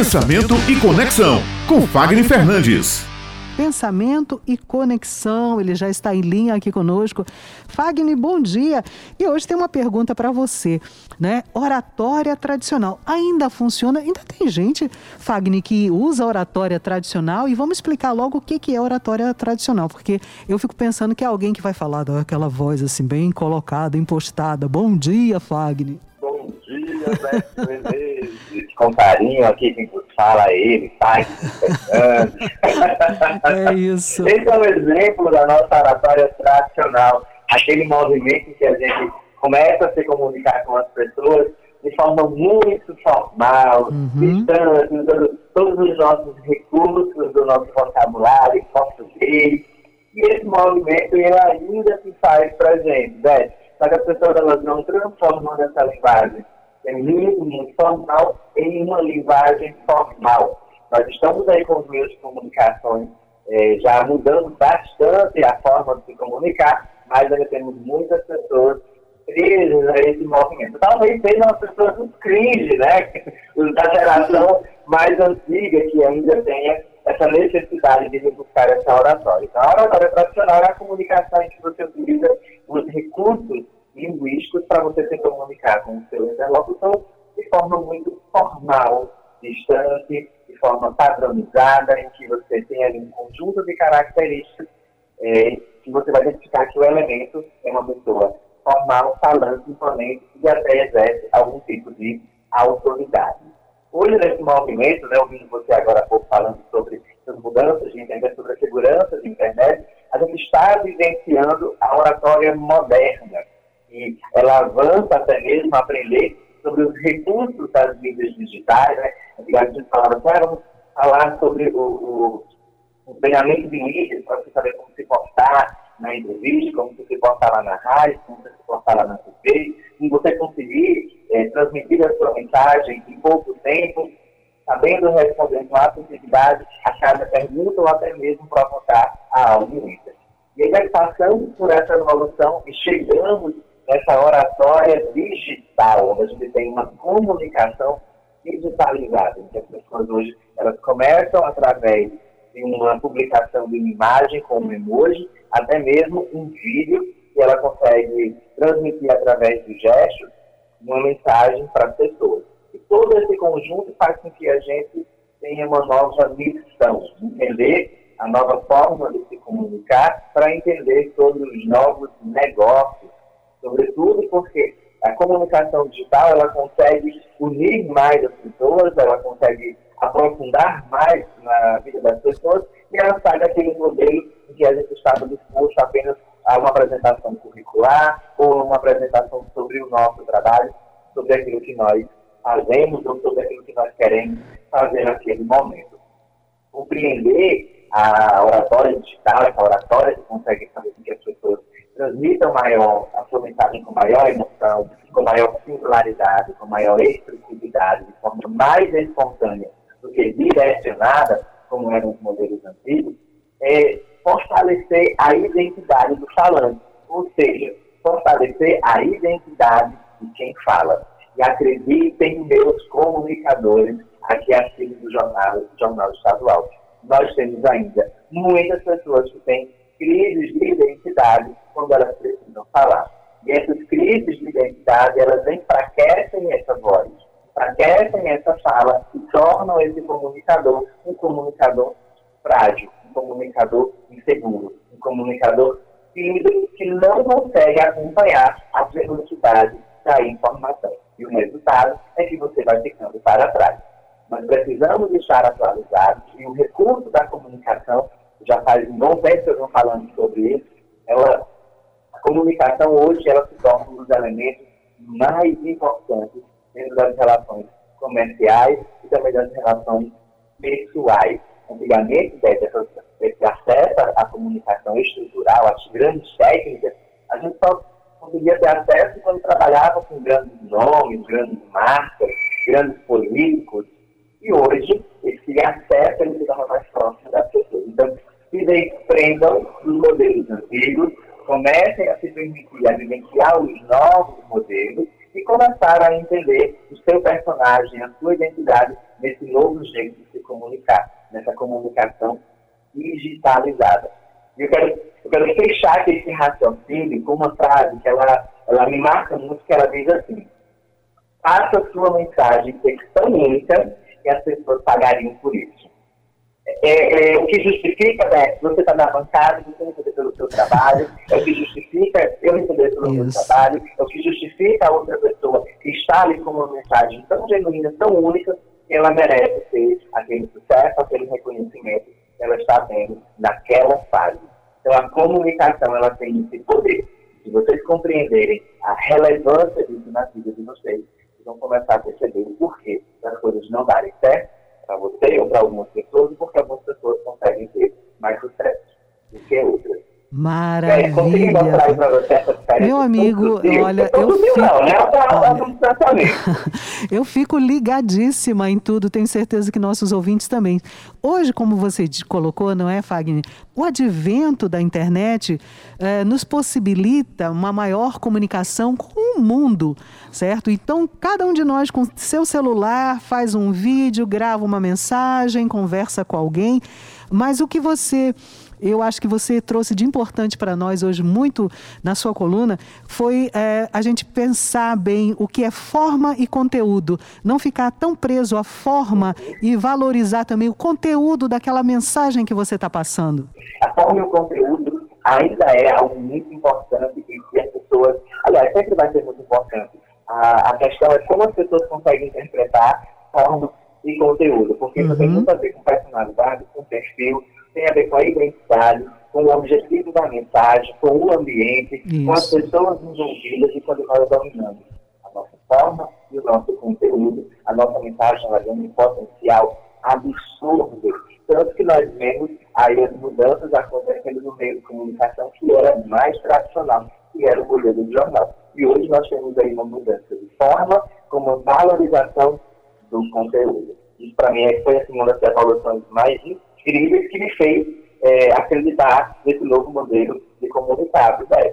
Pensamento e Conexão, com Fagner Fernandes. Pensamento e Conexão, ele já está em linha aqui conosco. Fagner, bom dia. E hoje tem uma pergunta para você, né? Oratória tradicional ainda funciona? Ainda tem gente, Fagner, que usa oratória tradicional e vamos explicar logo o que é oratória tradicional, porque eu fico pensando que é alguém que vai falar daquela voz assim bem colocada, impostada. Bom dia, Fagner. Com carinho aqui quem fala ele, pai É isso. Esse é um exemplo da nossa oratória tradicional, aquele movimento que a gente começa a se comunicar com as pessoas de forma muito formal, uhum. distante, usando todos os nossos recursos do nosso vocabulário português. E esse movimento ele ainda se faz presente, né? Só que as pessoas elas não transformam essa linguagem muito formal em uma linguagem formal. Nós estamos aí com os meios de comunicações é, já mudando bastante a forma de se comunicar, mas ainda temos muitas pessoas presas a esse movimento. Talvez sejam as pessoas dos cringe, né? Da geração mais antiga que ainda tenha essa necessidade de buscar essa oratória. Então, a oratória tradicional é a comunicação em que você utiliza os recursos linguísticos para você se comunicar com o seu interlocutor de forma muito formal, distante, de forma padronizada, em que você tem ali um conjunto de características é, que você vai identificar que o elemento é uma pessoa formal, falante, imponente e até exerce algum tipo de autoridade. Hoje, nesse movimento, né, ouvindo você agora há pouco falando sobre as mudanças de internet, sobre a segurança de internet, a gente está vivenciando a oratória moderna, e ela avança até mesmo a aprender sobre os recursos das mídias digitais, né? Antigamente a gente falava ah, vamos falar sobre o, o, o treinamento de mídias, para você saber como se portar na entrevista, como se portar lá na rádio, como se portar lá na TV, e você conseguir é, transmitir a sua mensagem em pouco tempo, sabendo responder com assertividade a cada pergunta ou até mesmo provocar a audiência. E aí, passamos por essa evolução e chegamos essa oratória digital, onde a gente tem uma comunicação digitalizada, que as pessoas hoje elas começam através de uma publicação de uma imagem com um emoji, até mesmo um vídeo, que ela consegue transmitir através de gestos uma mensagem para as pessoas. E todo esse conjunto faz com que a gente tenha uma nova missão, entender a nova forma de se comunicar para entender todos os novos negócios sobretudo porque a comunicação digital ela consegue unir mais as pessoas, ela consegue aprofundar mais na vida das pessoas e ela sai daquele modelo em que a gente estava disposto apenas a uma apresentação curricular ou uma apresentação sobre o nosso trabalho, sobre aquilo que nós fazemos ou sobre aquilo que nós queremos fazer naquele momento. Compreender a oratória digital, essa oratória que consegue fazer com que as pessoas transmitam maior, mensagem com maior emoção, com maior singularidade, com maior expressividade, de forma mais espontânea do que direcionada, como eram os modelos antigos, é fortalecer a identidade do falante, ou seja, fortalecer a identidade de quem fala. E acreditem meus comunicadores aqui acima do jornal, jornal estadual. Nós temos ainda muitas pessoas que têm crises de identidade quando elas precisam falar. E essas crises de identidade, elas enfraquecem essa voz, enfraquecem essa fala e tornam esse comunicador um comunicador frágil, um comunicador inseguro, um comunicador tímido que não consegue acompanhar a velocidade da informação. E o resultado é que você vai ficando para trás. Nós precisamos estar atualizados e o recurso da comunicação já faz um bom tempo que eu estou falando sobre isso, ela, comunicação hoje ela se torna um dos elementos mais importantes dentro das relações comerciais e também das relações pessoais. Antigamente, esse acesso à comunicação estrutural, às grandes técnicas, a gente só conseguia ter acesso quando trabalhava com grandes nomes, grandes marcas, grandes políticos. E hoje, esse acesso ele torna mais próximo das pessoas. Então, se desprendam dos modelos antigos, comecem a se permitir a vivenciar os novos modelos e começar a entender os seu personagem, a sua identidade nesse novo jeito de se comunicar, nessa comunicação digitalizada. E eu quero, eu quero fechar esse raciocínio com uma frase que ela, ela me marca muito, que ela diz assim, faça sua mensagem ser tão única que as pessoas pagariam por isso. É, é, o que justifica, né, você está na bancada, você receber pelo seu trabalho, é o que justifica eu receber pelo meu trabalho, é o que justifica a outra pessoa que está ali com uma mensagem tão genuína, tão única, ela merece ter aquele sucesso, aquele reconhecimento que ela está tendo naquela fase. Então, a comunicação, ela tem esse poder. Se vocês compreenderem a relevância disso na vida de vocês, vocês vão começar a perceber o porquê das coisas não darem certo para você ou para algumas pessoas, e porque algumas pessoas conseguem ter mais sucesso do que outras. Maravilha. É, Meu amigo, olha, eu fico... Não, né? eu fico ligadíssima em tudo, tenho certeza que nossos ouvintes também. Hoje, como você colocou, não é, Fagner? O advento da internet eh, nos possibilita uma maior comunicação com mundo, certo? Então, cada um de nós com seu celular faz um vídeo, grava uma mensagem, conversa com alguém, mas o que você eu acho que você trouxe de importante para nós hoje, muito na sua coluna, foi é, a gente pensar bem o que é forma e conteúdo. Não ficar tão preso à forma e valorizar também o conteúdo daquela mensagem que você está passando. A forma e o conteúdo ainda é algo muito importante e que as pessoas. Aliás, sempre vai ser muito importante. A, a questão é como as pessoas conseguem interpretar forma e conteúdo, porque uhum. isso tem uhum. muito a ver com personalidade, com perfil tem a ver com a identidade, com o objetivo da mensagem, com o ambiente, Isso. com as pessoas envolvidas e quando nós dominamos a nossa forma e o nosso conteúdo, a nossa mensagem ela tem um potencial absurdo. Tanto que nós vemos aí as mudanças acontecendo no meio de comunicação que era mais tradicional, que era o modelo de jornal. E hoje nós temos aí uma mudança de forma, como valorização do conteúdo. Isso, para mim, foi assim, uma das evoluções mais incríveis que me fez é, acreditar nesse novo modelo de comunicar. Né?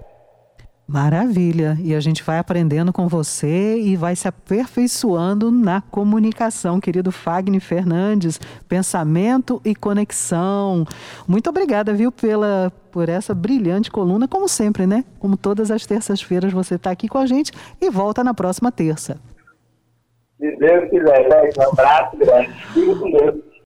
Maravilha! E a gente vai aprendendo com você e vai se aperfeiçoando na comunicação, querido Fagner Fernandes. Pensamento e conexão. Muito obrigada, viu, pela, por essa brilhante coluna, como sempre, né? Como todas as terças-feiras você está aqui com a gente e volta na próxima terça. Se Deus quiser, né? um abraço grande. Fico com Deus.